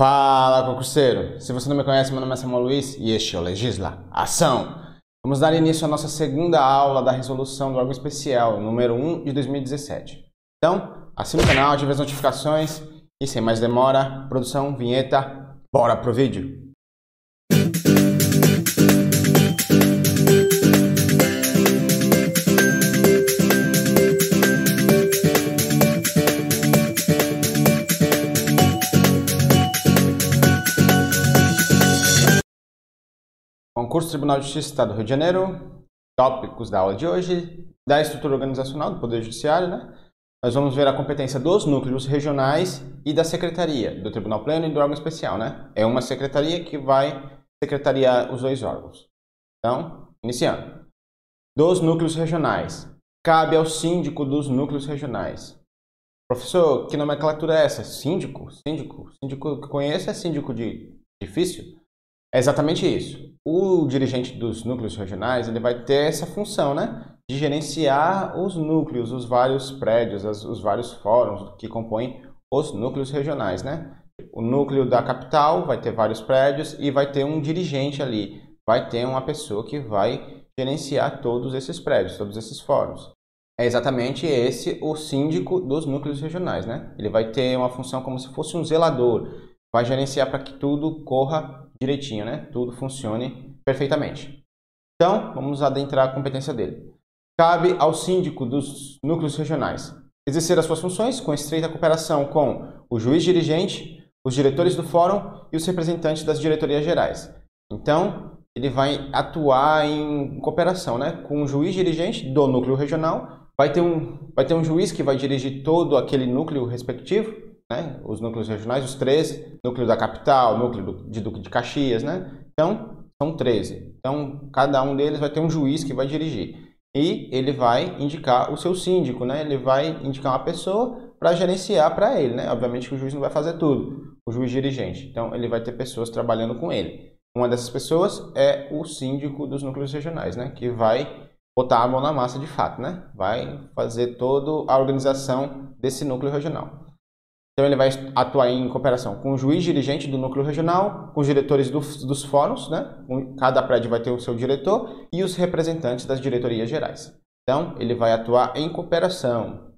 Fala, concurseiro! Se você não me conhece, meu nome é Samuel Luiz e este é o Legisla Ação. Vamos dar início à nossa segunda aula da resolução do órgão especial, número 1 de 2017. Então, assine o canal, ative as notificações e sem mais demora, produção, vinheta, bora pro vídeo! Concurso Tribunal de Justiça do Estado do Rio de Janeiro, tópicos da aula de hoje, da estrutura organizacional do Poder Judiciário, né? Nós vamos ver a competência dos núcleos regionais e da secretaria, do Tribunal Pleno e do órgão especial, né? É uma secretaria que vai secretariar os dois órgãos. Então, iniciando. Dos núcleos regionais. Cabe ao síndico dos núcleos regionais. Professor, que nomenclatura é essa? Síndico? Síndico? Síndico que conheço é síndico de difícil? É exatamente isso. O dirigente dos núcleos regionais ele vai ter essa função, né? De gerenciar os núcleos, os vários prédios, as, os vários fóruns que compõem os núcleos regionais, né? O núcleo da capital vai ter vários prédios e vai ter um dirigente ali, vai ter uma pessoa que vai gerenciar todos esses prédios, todos esses fóruns. É exatamente esse o síndico dos núcleos regionais, né? Ele vai ter uma função como se fosse um zelador, vai gerenciar para que tudo corra direitinho, né? Tudo funcione perfeitamente. Então, vamos adentrar a competência dele. Cabe ao síndico dos núcleos regionais exercer as suas funções com estreita cooperação com o juiz dirigente, os diretores do fórum e os representantes das diretorias gerais. Então, ele vai atuar em cooperação né, com o juiz dirigente do núcleo regional. Vai ter, um, vai ter um juiz que vai dirigir todo aquele núcleo respectivo, né? os núcleos regionais, os 13, núcleo da capital, núcleo de Duque de Caxias, né? Então, são 13. Então, cada um deles vai ter um juiz que vai dirigir. E ele vai indicar o seu síndico, né? Ele vai indicar uma pessoa para gerenciar para ele, né? Obviamente que o juiz não vai fazer tudo, o juiz dirigente. Então, ele vai ter pessoas trabalhando com ele. Uma dessas pessoas é o síndico dos núcleos regionais, né? Que vai botar a mão na massa de fato, né? Vai fazer toda a organização desse núcleo regional. Então ele vai atuar em cooperação com o juiz dirigente do núcleo regional, com os diretores do, dos fóruns, né? cada prédio vai ter o seu diretor e os representantes das diretorias gerais. Então ele vai atuar em cooperação.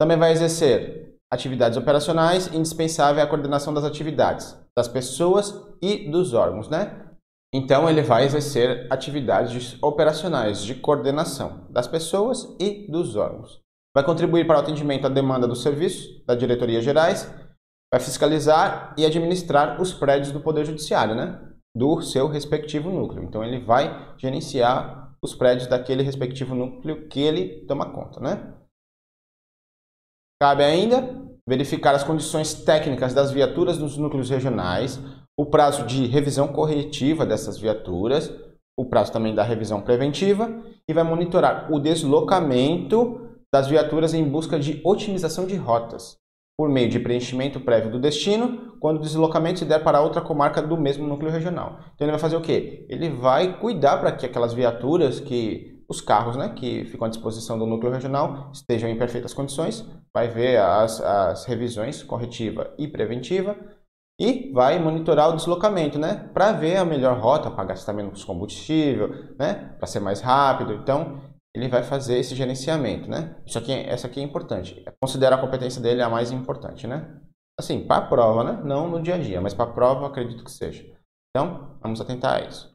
Também vai exercer atividades operacionais, indispensável a coordenação das atividades das pessoas e dos órgãos, né? Então ele vai exercer atividades operacionais de coordenação das pessoas e dos órgãos vai contribuir para o atendimento à demanda do serviço da diretoria gerais, vai fiscalizar e administrar os prédios do Poder Judiciário, né? Do seu respectivo núcleo. Então ele vai gerenciar os prédios daquele respectivo núcleo que ele toma conta, né? Cabe ainda verificar as condições técnicas das viaturas dos núcleos regionais, o prazo de revisão corretiva dessas viaturas, o prazo também da revisão preventiva e vai monitorar o deslocamento das viaturas em busca de otimização de rotas, por meio de preenchimento prévio do destino, quando o deslocamento se der para outra comarca do mesmo núcleo regional. Então ele vai fazer o quê? Ele vai cuidar para que aquelas viaturas que os carros né, que ficam à disposição do núcleo regional estejam em perfeitas condições, vai ver as, as revisões corretiva e preventiva e vai monitorar o deslocamento, né, para ver a melhor rota, para gastar menos combustível, né, para ser mais rápido. Então, ele vai fazer esse gerenciamento, né? Isso aqui, essa aqui é importante. Considera a competência dele a mais importante, né? Assim, para a prova, né? Não no dia a dia, mas para a prova acredito que seja. Então, vamos atentar a isso.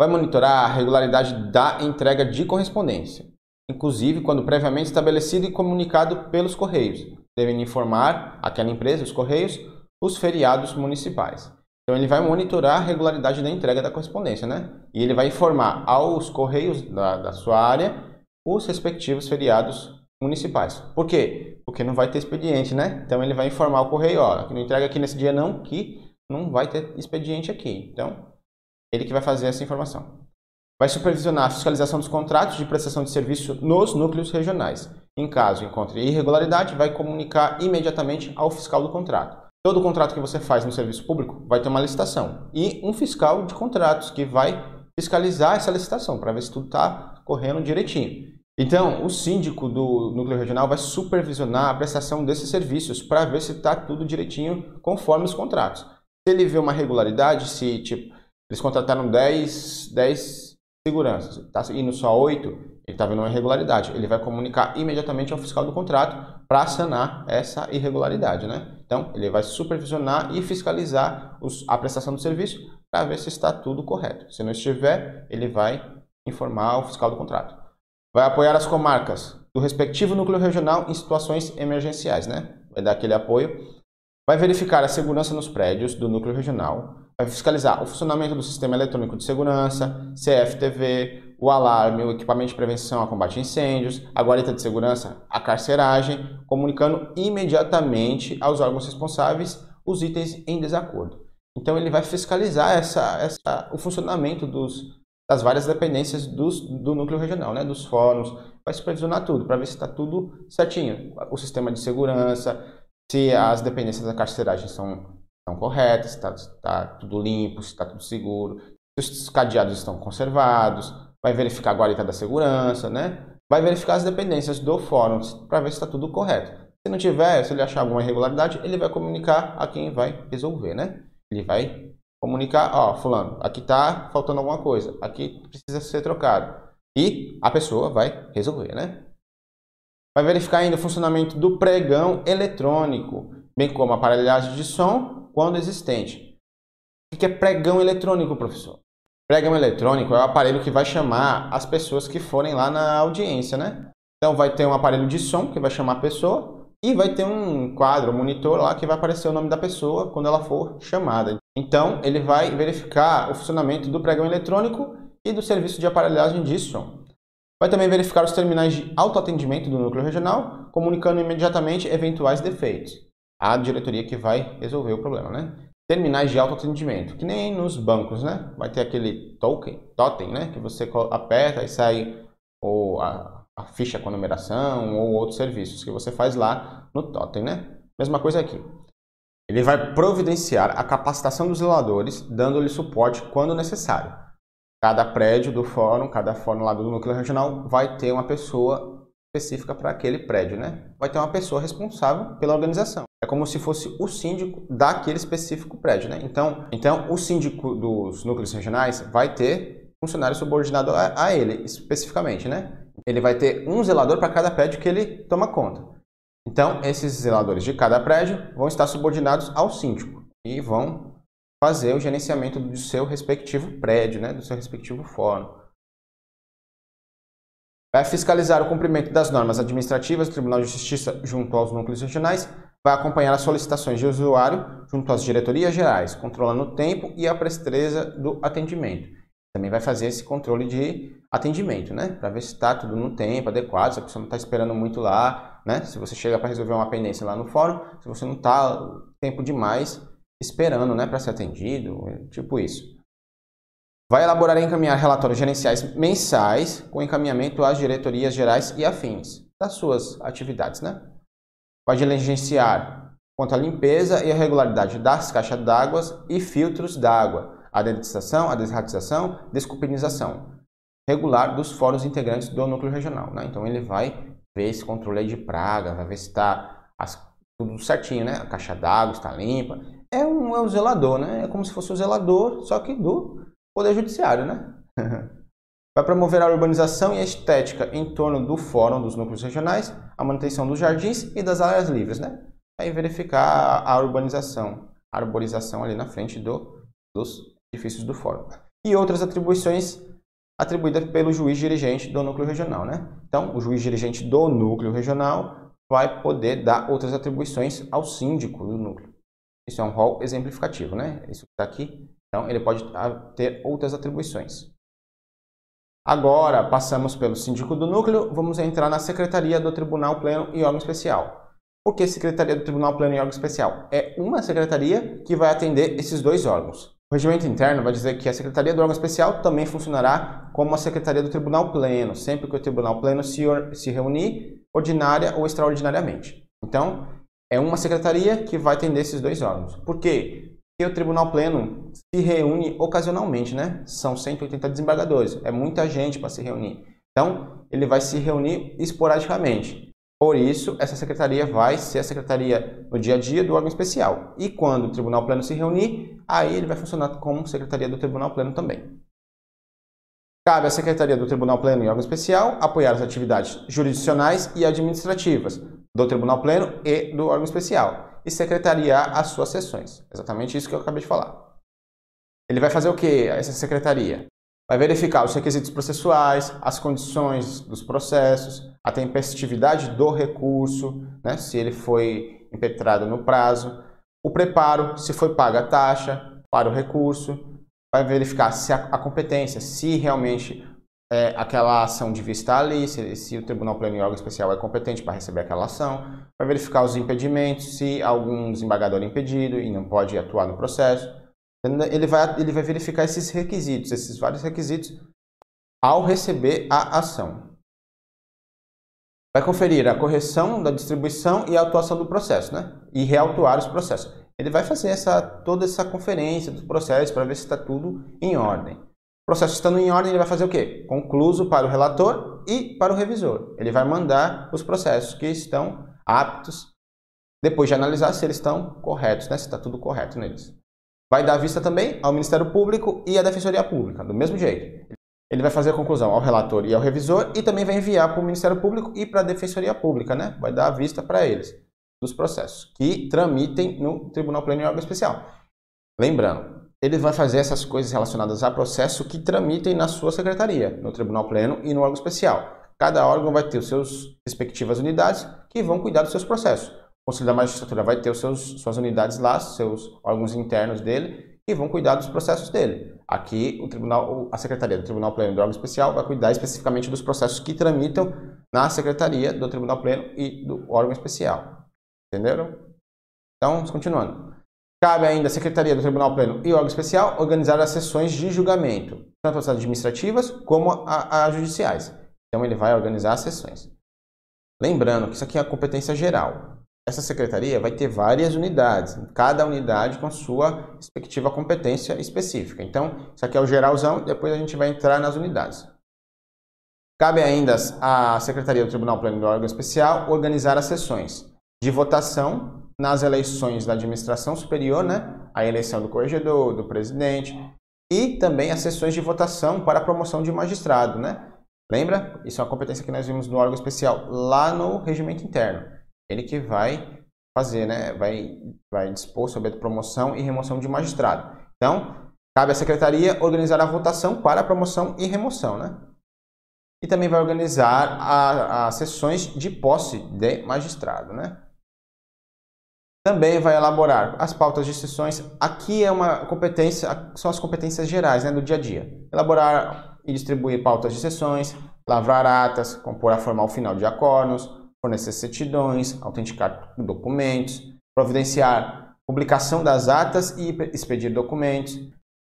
Vai monitorar a regularidade da entrega de correspondência, inclusive quando previamente estabelecido e comunicado pelos Correios. Devem informar aquela empresa, os Correios, os feriados municipais. Então ele vai monitorar a regularidade da entrega da correspondência, né? E ele vai informar aos correios da, da sua área os respectivos feriados municipais. Por quê? Porque não vai ter expediente, né? Então ele vai informar o correio, ó, que não entrega aqui nesse dia não, que não vai ter expediente aqui. Então, ele que vai fazer essa informação. Vai supervisionar a fiscalização dos contratos de prestação de serviço nos núcleos regionais. Em caso encontre irregularidade, vai comunicar imediatamente ao fiscal do contrato. Todo contrato que você faz no serviço público vai ter uma licitação e um fiscal de contratos que vai fiscalizar essa licitação para ver se tudo está correndo direitinho. Então, o síndico do núcleo regional vai supervisionar a prestação desses serviços para ver se está tudo direitinho conforme os contratos. Se ele vê uma regularidade, se tipo, eles contrataram 10, 10 seguranças, está indo só 8, ele está vendo uma irregularidade. Ele vai comunicar imediatamente ao fiscal do contrato para sanar essa irregularidade. Né? Então, ele vai supervisionar e fiscalizar os, a prestação do serviço para ver se está tudo correto. Se não estiver, ele vai informar o fiscal do contrato. Vai apoiar as comarcas do respectivo núcleo regional em situações emergenciais, né? Vai dar aquele apoio. Vai verificar a segurança nos prédios do núcleo regional. Vai fiscalizar o funcionamento do sistema eletrônico de segurança, CFTV, o alarme, o equipamento de prevenção a combate a incêndios, a guarita de segurança, a carceragem, comunicando imediatamente aos órgãos responsáveis os itens em desacordo. Então ele vai fiscalizar essa, essa, o funcionamento dos, das várias dependências dos, do núcleo regional, né, dos fóruns, vai supervisionar tudo para ver se está tudo certinho. O sistema de segurança, se as dependências da carceragem são, são corretas, se está tá tudo limpo, se está tudo seguro, se os cadeados estão conservados, vai verificar a guarita da segurança, né? vai verificar as dependências do fórum para ver se está tudo correto. Se não tiver, se ele achar alguma irregularidade, ele vai comunicar a quem vai resolver, né? Ele vai comunicar, ó, fulano, aqui tá faltando alguma coisa, aqui precisa ser trocado. E a pessoa vai resolver, né? Vai verificar ainda o funcionamento do pregão eletrônico, bem como a aparelhagem de som quando existente. O que é pregão eletrônico, professor? Pregão eletrônico é o aparelho que vai chamar as pessoas que forem lá na audiência, né? Então vai ter um aparelho de som que vai chamar a pessoa, e vai ter um quadro, um monitor lá que vai aparecer o nome da pessoa quando ela for chamada. Então, ele vai verificar o funcionamento do pregão eletrônico e do serviço de aparelhagem de som. Vai também verificar os terminais de autoatendimento do núcleo regional, comunicando imediatamente eventuais defeitos. A diretoria que vai resolver o problema, né? Terminais de autoatendimento, que nem nos bancos, né? Vai ter aquele token, totem, né? Que você aperta e sai ou a, a ficha com numeração ou outros serviços que você faz lá no Totem, né? Mesma coisa aqui. Ele vai providenciar a capacitação dos zeladores, dando-lhe suporte quando necessário. Cada prédio do fórum, cada fórum lá do núcleo regional vai ter uma pessoa específica para aquele prédio, né? Vai ter uma pessoa responsável pela organização. É como se fosse o síndico daquele específico prédio, né? Então, então o síndico dos núcleos regionais vai ter funcionário subordinado a, a ele, especificamente, né? ele vai ter um zelador para cada prédio que ele toma conta. Então, esses zeladores de cada prédio vão estar subordinados ao síndico e vão fazer o gerenciamento do seu respectivo prédio, né, do seu respectivo fórum. Vai fiscalizar o cumprimento das normas administrativas do Tribunal de Justiça junto aos núcleos regionais, vai acompanhar as solicitações de usuário junto às diretorias gerais, controlando o tempo e a presteza do atendimento também vai fazer esse controle de atendimento, né? Para ver se está tudo no tempo adequado, se a pessoa não está esperando muito lá, né? Se você chega para resolver uma pendência lá no fórum, se você não está tempo demais esperando, né, para ser atendido, tipo isso. Vai elaborar e encaminhar relatórios gerenciais mensais com encaminhamento às diretorias gerais e afins das suas atividades, né? Vai diligenciar quanto à limpeza e a regularidade das caixas d'água e filtros d'água, a dedetização, a desratização, desculpinização regular dos fóruns integrantes do núcleo regional. Né? Então ele vai ver esse controle de praga, vai ver se está tudo certinho, né? A caixa d'água está limpa. É um, é um zelador, né? É como se fosse o zelador, só que do Poder Judiciário, né? vai promover a urbanização e a estética em torno do fórum dos núcleos regionais, a manutenção dos jardins e das áreas livres, né? Vai verificar a urbanização, a arborização ali na frente do, dos edifícios do fórum. E outras atribuições atribuídas pelo juiz dirigente do núcleo regional. Né? Então, o juiz dirigente do núcleo regional vai poder dar outras atribuições ao síndico do núcleo. Isso é um rol exemplificativo, né? Isso que está aqui. Então, ele pode ter outras atribuições. Agora, passamos pelo síndico do núcleo, vamos entrar na Secretaria do Tribunal Pleno e órgão especial. Por que Secretaria do Tribunal Pleno e órgão especial? É uma secretaria que vai atender esses dois órgãos. O regimento interno vai dizer que a Secretaria do órgão especial também funcionará como a Secretaria do Tribunal Pleno, sempre que o Tribunal Pleno se, se reunir ordinária ou extraordinariamente. Então, é uma secretaria que vai atender esses dois órgãos. Por quê? Porque o Tribunal Pleno se reúne ocasionalmente, né? São 180 desembargadores, é muita gente para se reunir. Então, ele vai se reunir esporadicamente. Por isso, essa secretaria vai ser a secretaria no dia a dia do órgão especial. E quando o Tribunal Pleno se reunir, aí ele vai funcionar como secretaria do Tribunal Pleno também. Cabe à Secretaria do Tribunal Pleno e órgão especial apoiar as atividades jurisdicionais e administrativas do Tribunal Pleno e do órgão especial e secretariar as suas sessões. Exatamente isso que eu acabei de falar. Ele vai fazer o que, essa secretaria? Vai verificar os requisitos processuais, as condições dos processos, a tempestividade do recurso, né, se ele foi impetrado no prazo, o preparo, se foi paga a taxa para o recurso, vai verificar se a, a competência, se realmente é, aquela ação devia estar ali, se, se o Tribunal Pleno especial é competente para receber aquela ação, vai verificar os impedimentos, se algum desembargador é impedido e não pode atuar no processo. Ele vai, ele vai verificar esses requisitos, esses vários requisitos, ao receber a ação. Vai conferir a correção da distribuição e a atuação do processo, né? E reautuar os processos ele vai fazer essa, toda essa conferência dos processos para ver se está tudo em ordem. Processo estando em ordem, ele vai fazer o quê? Concluso para o relator e para o revisor. Ele vai mandar os processos que estão aptos, depois de analisar se eles estão corretos, né? se está tudo correto neles. Vai dar vista também ao Ministério Público e à Defensoria Pública, do mesmo jeito. Ele vai fazer a conclusão ao relator e ao revisor e também vai enviar para o Ministério Público e para a Defensoria Pública, né? Vai dar a vista para eles dos processos que tramitem no Tribunal Pleno e órgão especial. Lembrando, ele vai fazer essas coisas relacionadas a processo que tramitem na sua secretaria, no Tribunal Pleno e no órgão especial. Cada órgão vai ter os seus respectivas unidades que vão cuidar dos seus processos. O Conselho da Magistratura vai ter os seus, suas unidades lá, seus órgãos internos dele, que vão cuidar dos processos dele. Aqui, o tribunal, a Secretaria do Tribunal Pleno e do órgão especial vai cuidar especificamente dos processos que tramitam na Secretaria do Tribunal Pleno e do órgão especial. Entenderam? Então, continuando. Cabe ainda à Secretaria do Tribunal Pleno e órgão especial organizar as sessões de julgamento, tanto as administrativas como as judiciais. Então, ele vai organizar as sessões. Lembrando que isso aqui é a competência geral. Essa secretaria vai ter várias unidades, cada unidade com sua respectiva competência específica. Então, isso aqui é o geralzão, depois a gente vai entrar nas unidades. Cabe ainda à Secretaria do Tribunal Pleno e do órgão especial organizar as sessões de votação nas eleições da administração superior, né? A eleição do corregedor, do presidente e também as sessões de votação para a promoção de magistrado, né? Lembra? Isso é uma competência que nós vimos no órgão especial lá no regimento interno. Ele que vai fazer, né? Vai, vai dispor sobre a promoção e remoção de magistrado. Então, cabe à secretaria organizar a votação para a promoção e remoção, né? E também vai organizar as sessões de posse de magistrado, né? Também vai elaborar as pautas de sessões. Aqui é uma competência, são as competências gerais né, do dia a dia. Elaborar e distribuir pautas de sessões, lavrar atas, compor a formal final de acordos, fornecer certidões, autenticar documentos, providenciar publicação das atas e expedir documentos,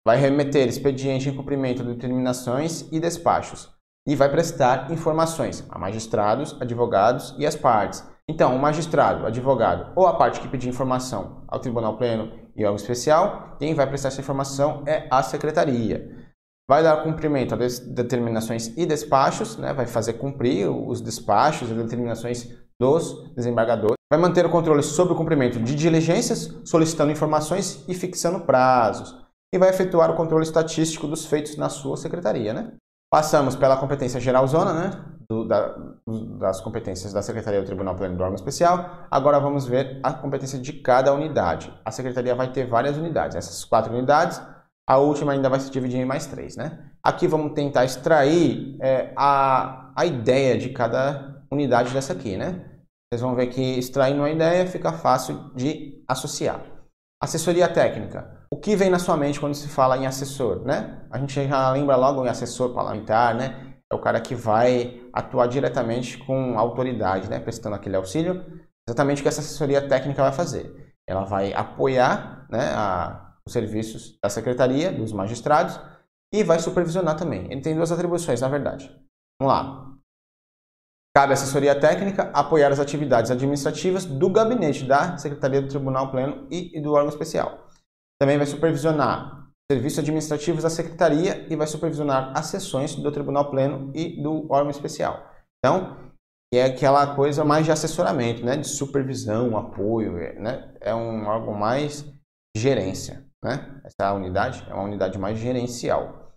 vai remeter expediente em cumprimento de determinações e despachos e vai prestar informações a magistrados, advogados e as partes, então, o magistrado, o advogado ou a parte que pedir informação ao Tribunal Pleno e órgão especial, quem vai prestar essa informação é a secretaria. Vai dar cumprimento às determinações e despachos, né? vai fazer cumprir os despachos e determinações dos desembargadores. Vai manter o controle sobre o cumprimento de diligências, solicitando informações e fixando prazos. E vai efetuar o controle estatístico dos feitos na sua secretaria. Né? Passamos pela competência geralzona, né? Do, da, das competências da Secretaria do Tribunal Pleno do órgão especial. Agora vamos ver a competência de cada unidade. A Secretaria vai ter várias unidades. Essas quatro unidades, a última ainda vai se dividir em mais três. Né? Aqui vamos tentar extrair é, a, a ideia de cada unidade dessa aqui. Né? Vocês vão ver que extraindo uma ideia fica fácil de associar. Assessoria técnica. O que vem na sua mente quando se fala em assessor, né? A gente já lembra logo em assessor parlamentar, né? É o cara que vai atuar diretamente com autoridade, né, prestando aquele auxílio. Exatamente o que essa assessoria técnica vai fazer. Ela vai apoiar né, a, os serviços da secretaria, dos magistrados, e vai supervisionar também. Ele tem duas atribuições, na verdade. Vamos lá. Cabe à assessoria técnica apoiar as atividades administrativas do gabinete da Secretaria do Tribunal Pleno e, e do órgão especial. Também vai supervisionar serviços administrativos da Secretaria e vai supervisionar as sessões do Tribunal Pleno e do órgão especial. Então, é aquela coisa mais de assessoramento, né? de supervisão, apoio, é, né? é um órgão mais gerência. Né? Essa unidade é uma unidade mais gerencial.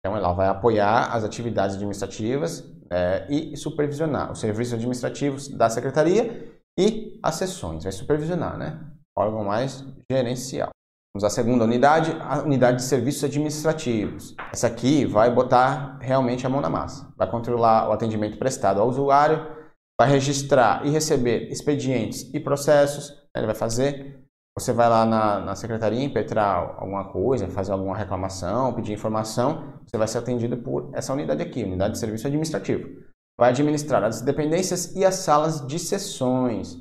Então, ela vai apoiar as atividades administrativas é, e supervisionar os serviços administrativos da Secretaria e as sessões, vai supervisionar, né? Órgão mais gerencial. Vamos à segunda unidade, a unidade de serviços administrativos. Essa aqui vai botar realmente a mão na massa. Vai controlar o atendimento prestado ao usuário, vai registrar e receber expedientes e processos. Né? Ele vai fazer. Você vai lá na, na secretaria impetrar alguma coisa, fazer alguma reclamação, pedir informação. Você vai ser atendido por essa unidade aqui, unidade de serviço administrativo. Vai administrar as dependências e as salas de sessões.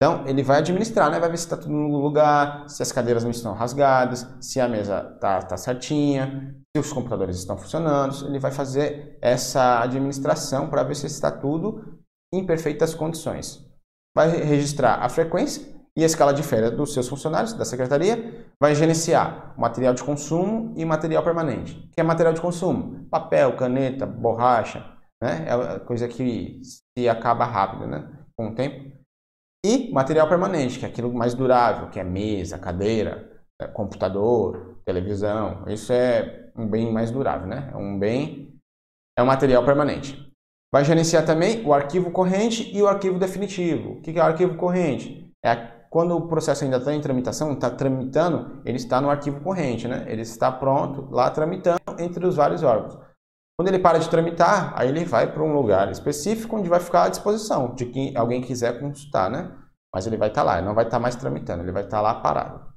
Então, ele vai administrar, né? vai ver se está tudo no lugar, se as cadeiras não estão rasgadas, se a mesa está tá certinha, se os computadores estão funcionando. Ele vai fazer essa administração para ver se está tudo em perfeitas condições. Vai registrar a frequência e a escala de férias dos seus funcionários da secretaria. Vai gerenciar material de consumo e material permanente. O que é material de consumo? Papel, caneta, borracha. Né? É coisa que se acaba rápido né? com o tempo e material permanente, que é aquilo mais durável, que é mesa, cadeira, é, computador, televisão. Isso é um bem mais durável, né? É um bem, é um material permanente. Vai gerenciar também o arquivo corrente e o arquivo definitivo. O que é o arquivo corrente? É quando o processo ainda está em tramitação, está tramitando, ele está no arquivo corrente, né? Ele está pronto lá tramitando entre os vários órgãos. Quando ele para de tramitar, aí ele vai para um lugar específico onde vai ficar à disposição de quem alguém quiser consultar, né? Mas ele vai estar tá lá, ele não vai estar tá mais tramitando, ele vai estar tá lá parado.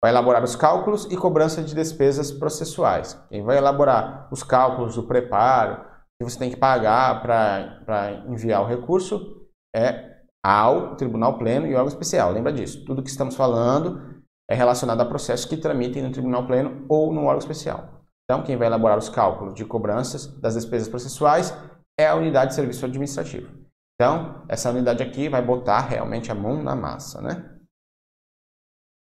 Vai elaborar os cálculos e cobrança de despesas processuais. Quem vai elaborar os cálculos do preparo que você tem que pagar para enviar o recurso é ao Tribunal Pleno e órgão especial. Lembra disso? Tudo que estamos falando é relacionado a processos que tramitem no Tribunal Pleno ou no órgão especial. Então, quem vai elaborar os cálculos de cobranças das despesas processuais é a unidade de serviço administrativo. Então, essa unidade aqui vai botar realmente a mão na massa, né?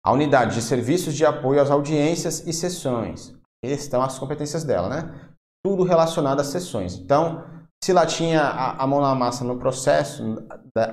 A unidade de serviços de apoio às audiências e sessões. Estão as competências dela, né? Tudo relacionado às sessões. Então, se lá tinha a, a mão na massa no processo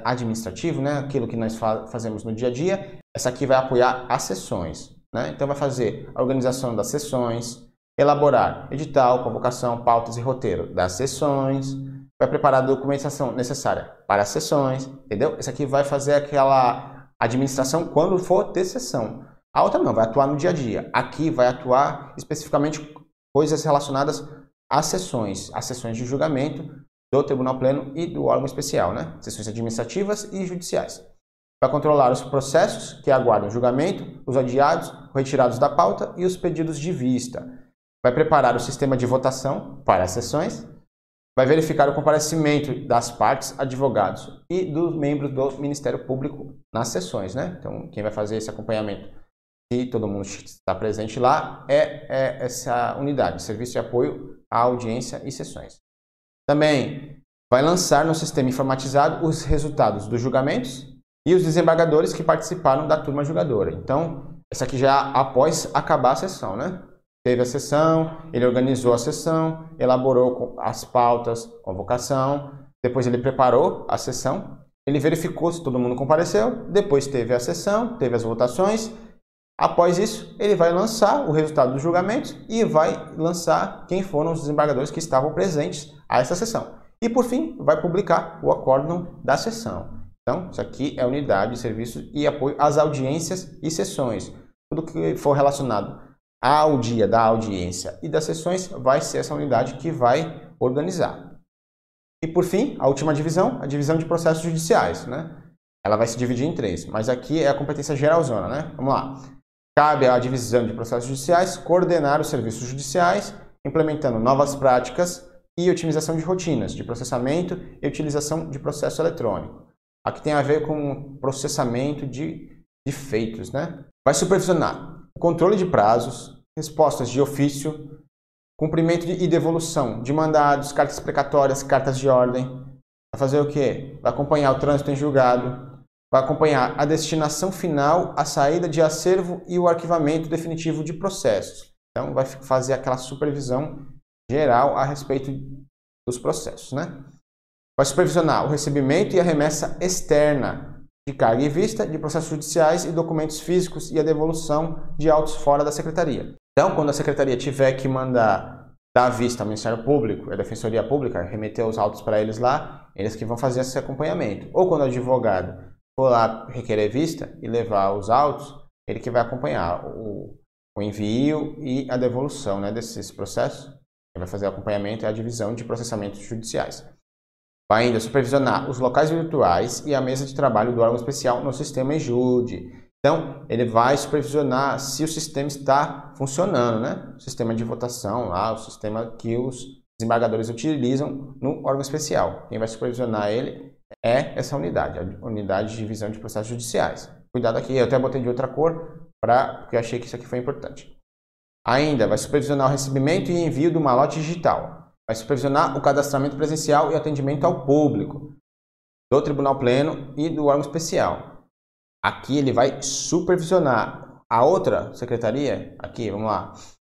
administrativo, né? Aquilo que nós fa fazemos no dia a dia, essa aqui vai apoiar as sessões, né? Então, vai fazer a organização das sessões, elaborar edital, convocação, pautas e roteiro das sessões, vai preparar a documentação necessária para as sessões, entendeu? Esse aqui vai fazer aquela administração quando for ter sessão. A outra não, vai atuar no dia a dia. Aqui vai atuar especificamente coisas relacionadas às sessões, às sessões de julgamento do Tribunal Pleno e do órgão especial, né? Sessões administrativas e judiciais. Vai controlar os processos que aguardam julgamento, os adiados, retirados da pauta e os pedidos de vista vai preparar o sistema de votação para as sessões, vai verificar o comparecimento das partes, advogados e dos membros do Ministério Público nas sessões, né? Então, quem vai fazer esse acompanhamento, se todo mundo está presente lá, é, é essa unidade, Serviço de Apoio à Audiência e Sessões. Também vai lançar no sistema informatizado os resultados dos julgamentos e os desembargadores que participaram da turma julgadora. Então, essa aqui já após acabar a sessão, né? Teve a sessão, ele organizou a sessão, elaborou as pautas, convocação, depois ele preparou a sessão, ele verificou se todo mundo compareceu, depois teve a sessão, teve as votações. Após isso, ele vai lançar o resultado dos julgamentos e vai lançar quem foram os desembargadores que estavam presentes a essa sessão. E por fim, vai publicar o acórdão da sessão. Então, isso aqui é unidade de serviço e apoio às audiências e sessões. Tudo que for relacionado ao dia da audiência e das sessões vai ser essa unidade que vai organizar. E por fim, a última divisão, a divisão de processos judiciais, né? Ela vai se dividir em três, mas aqui é a competência geralzona, né? Vamos lá. Cabe à divisão de processos judiciais coordenar os serviços judiciais, implementando novas práticas e otimização de rotinas de processamento e utilização de processo eletrônico. Aqui tem a ver com processamento de, de feitos, né? Vai supervisionar o controle de prazos, respostas de ofício, cumprimento e devolução de mandados, cartas precatórias, cartas de ordem. Vai fazer o quê? Vai acompanhar o trânsito em julgado, vai acompanhar a destinação final, a saída de acervo e o arquivamento definitivo de processos. Então, vai fazer aquela supervisão geral a respeito dos processos, né? Vai supervisionar o recebimento e a remessa externa de carga e vista de processos judiciais e documentos físicos e a devolução de autos fora da secretaria. Então, quando a secretaria tiver que mandar dar vista ao Ministério Público, a Defensoria Pública, remeter os autos para eles lá, eles que vão fazer esse acompanhamento. Ou quando o advogado for lá requerer vista e levar os autos, ele que vai acompanhar o, o envio e a devolução né, desses processos. Ele vai fazer o acompanhamento e a divisão de processamentos judiciais. Vai ainda supervisionar os locais virtuais e a mesa de trabalho do órgão especial no sistema EJUDE. Então, ele vai supervisionar se o sistema está funcionando, né? O sistema de votação lá, o sistema que os desembargadores utilizam no órgão especial. Quem vai supervisionar ele é essa unidade, a unidade de divisão de processos judiciais. Cuidado aqui, eu até botei de outra cor, pra, porque eu achei que isso aqui foi importante. Ainda vai supervisionar o recebimento e envio do malote digital vai supervisionar o cadastramento presencial e atendimento ao público do Tribunal Pleno e do órgão especial. Aqui ele vai supervisionar a outra secretaria, aqui, vamos lá,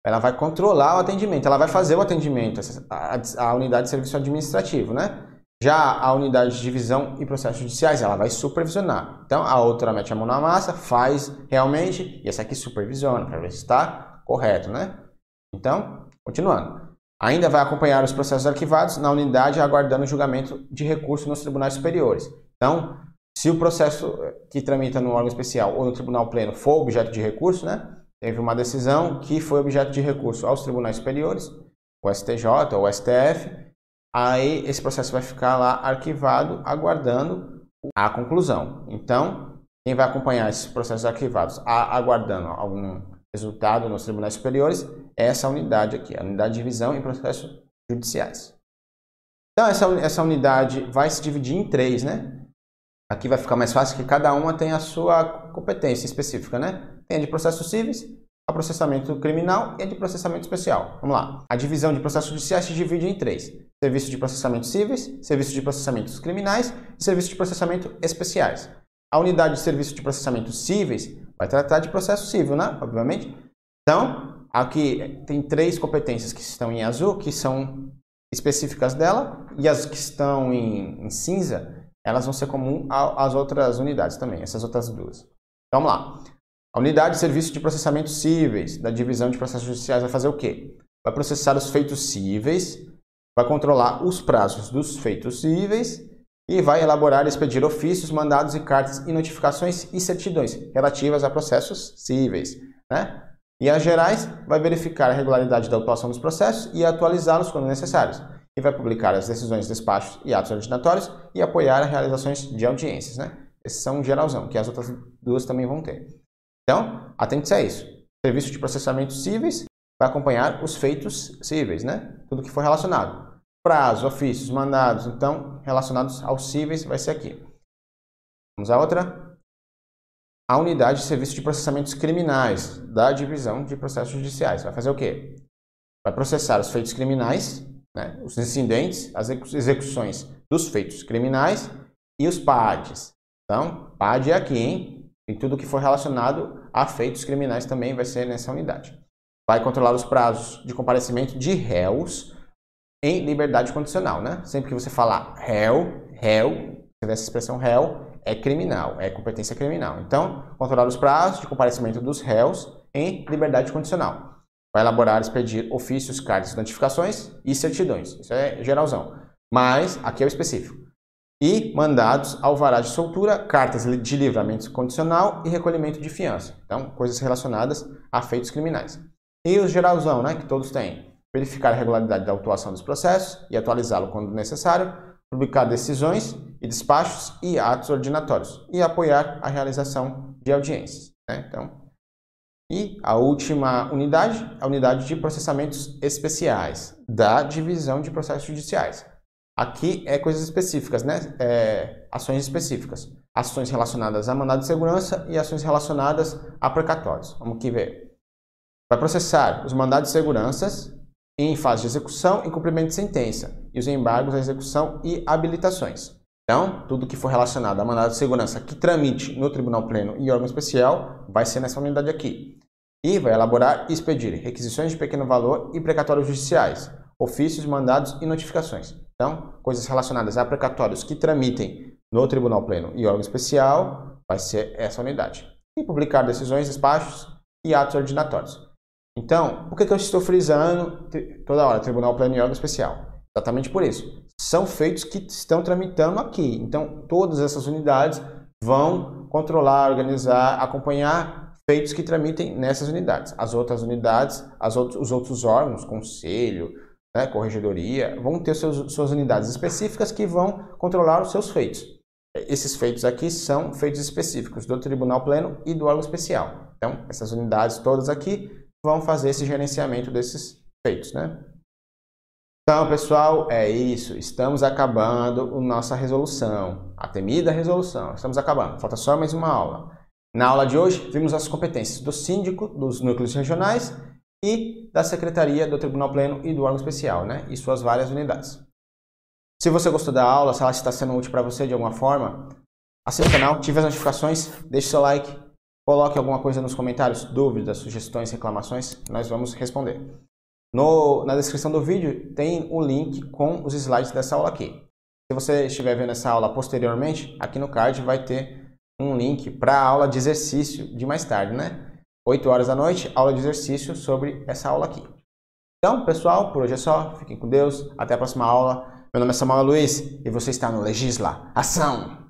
ela vai controlar o atendimento, ela vai fazer o atendimento, a, unidade de serviço administrativo, né? Já a unidade de divisão e processos judiciais, ela vai supervisionar. Então, a outra mete a mão na massa, faz realmente, e essa aqui supervisiona, para ver se está correto, né? Então, continuando. Ainda vai acompanhar os processos arquivados na unidade aguardando julgamento de recurso nos tribunais superiores. Então, se o processo que tramita no órgão especial ou no tribunal pleno for objeto de recurso, né, teve uma decisão que foi objeto de recurso aos tribunais superiores, o STJ ou o STF, aí esse processo vai ficar lá arquivado, aguardando a conclusão. Então, quem vai acompanhar esses processos arquivados, aguardando algum resultado nos tribunais superiores, essa unidade aqui, a unidade de divisão em processos judiciais. Então, essa, essa unidade vai se dividir em três, né? Aqui vai ficar mais fácil que cada uma tem a sua competência específica, né? Tem a de processos cíveis, a processamento criminal e a de processamento especial. Vamos lá. A divisão de processos judiciais se divide em três. Serviço de processamento cíveis, serviço de processamentos criminais e serviço de processamento especiais. A unidade de serviço de processamento cíveis vai tratar de processo civil, né? Obviamente. Então, Aqui tem três competências que estão em azul, que são específicas dela, e as que estão em, em cinza, elas vão ser comuns às outras unidades também, essas outras duas. Então, vamos lá. A unidade de serviço de processamento cíveis da divisão de processos judiciais vai fazer o quê? Vai processar os feitos cíveis, vai controlar os prazos dos feitos cíveis e vai elaborar e expedir ofícios, mandados e cartas e notificações e certidões relativas a processos cíveis. Né? E as gerais vai verificar a regularidade da atuação dos processos e atualizá-los quando necessários. E vai publicar as decisões, despachos e atos ordinatórios e apoiar as realizações de audiências. Né? Esses são geralzão, que as outras duas também vão ter. Então, atente-se a isso. Serviço de processamento cíveis vai acompanhar os feitos cíveis, né? Tudo que for relacionado. Prazo, ofícios, mandados, então, relacionados aos cíveis vai ser aqui. Vamos à outra a unidade de serviço de processamentos criminais da divisão de processos judiciais. Vai fazer o quê? Vai processar os feitos criminais, né, os incidentes, as execuções dos feitos criminais e os PADs. Então, PAD é aqui, hein? E tudo que for relacionado a feitos criminais também vai ser nessa unidade. Vai controlar os prazos de comparecimento de réus em liberdade condicional, né? Sempre que você falar réu, réu, você vê essa expressão réu, é criminal, é competência criminal. Então, controlar os prazos de comparecimento dos réus em liberdade condicional. Vai elaborar, expedir ofícios, cartas, notificações e certidões. Isso é geralzão. Mas aqui é o específico. E mandados, alvará de soltura, cartas de livramento condicional e recolhimento de fiança. Então, coisas relacionadas a feitos criminais. E os geralzão, né, que todos têm. Verificar a regularidade da autuação dos processos e atualizá-lo quando necessário, publicar decisões e despachos e atos ordinatórios e apoiar a realização de audiências. Né? Então, e a última unidade, a unidade de processamentos especiais da divisão de processos judiciais. Aqui é coisas específicas, né? É, ações específicas. Ações relacionadas a mandado de segurança e ações relacionadas a precatórios. Vamos aqui ver. Vai processar os mandados de segurança em fase de execução e cumprimento de sentença, e os embargos à execução e habilitações. Então, tudo que for relacionado a mandado de segurança que tramite no Tribunal Pleno e órgão especial vai ser nessa unidade aqui. e vai elaborar e expedir requisições de pequeno valor e precatórios judiciais, ofícios, mandados e notificações. Então, coisas relacionadas a precatórios que tramitem no Tribunal Pleno e órgão especial vai ser essa unidade. E publicar decisões, despachos e atos ordinatórios. Então, por que, que eu estou frisando toda hora Tribunal Pleno e órgão especial? Exatamente por isso. São feitos que estão tramitando aqui. Então, todas essas unidades vão controlar, organizar, acompanhar feitos que tramitem nessas unidades. As outras unidades, as outros, os outros órgãos, conselho, né, corregedoria, vão ter seus, suas unidades específicas que vão controlar os seus feitos. Esses feitos aqui são feitos específicos do Tribunal Pleno e do órgão especial. Então, essas unidades todas aqui vão fazer esse gerenciamento desses feitos, né? Então, pessoal, é isso. Estamos acabando a nossa resolução, a temida resolução. Estamos acabando. Falta só mais uma aula. Na aula de hoje, vimos as competências do síndico, dos núcleos regionais e da secretaria do Tribunal Pleno e do órgão especial, né? E suas várias unidades. Se você gostou da aula, se ela está sendo útil para você de alguma forma, assine o canal, ative as notificações, deixe seu like, coloque alguma coisa nos comentários, dúvidas, sugestões, reclamações, nós vamos responder. No, na descrição do vídeo tem o link com os slides dessa aula aqui. Se você estiver vendo essa aula posteriormente, aqui no card vai ter um link para a aula de exercício de mais tarde, né? 8 horas da noite, aula de exercício sobre essa aula aqui. Então, pessoal, por hoje é só. Fiquem com Deus. Até a próxima aula. Meu nome é Samuel Luiz e você está no Legisla Ação.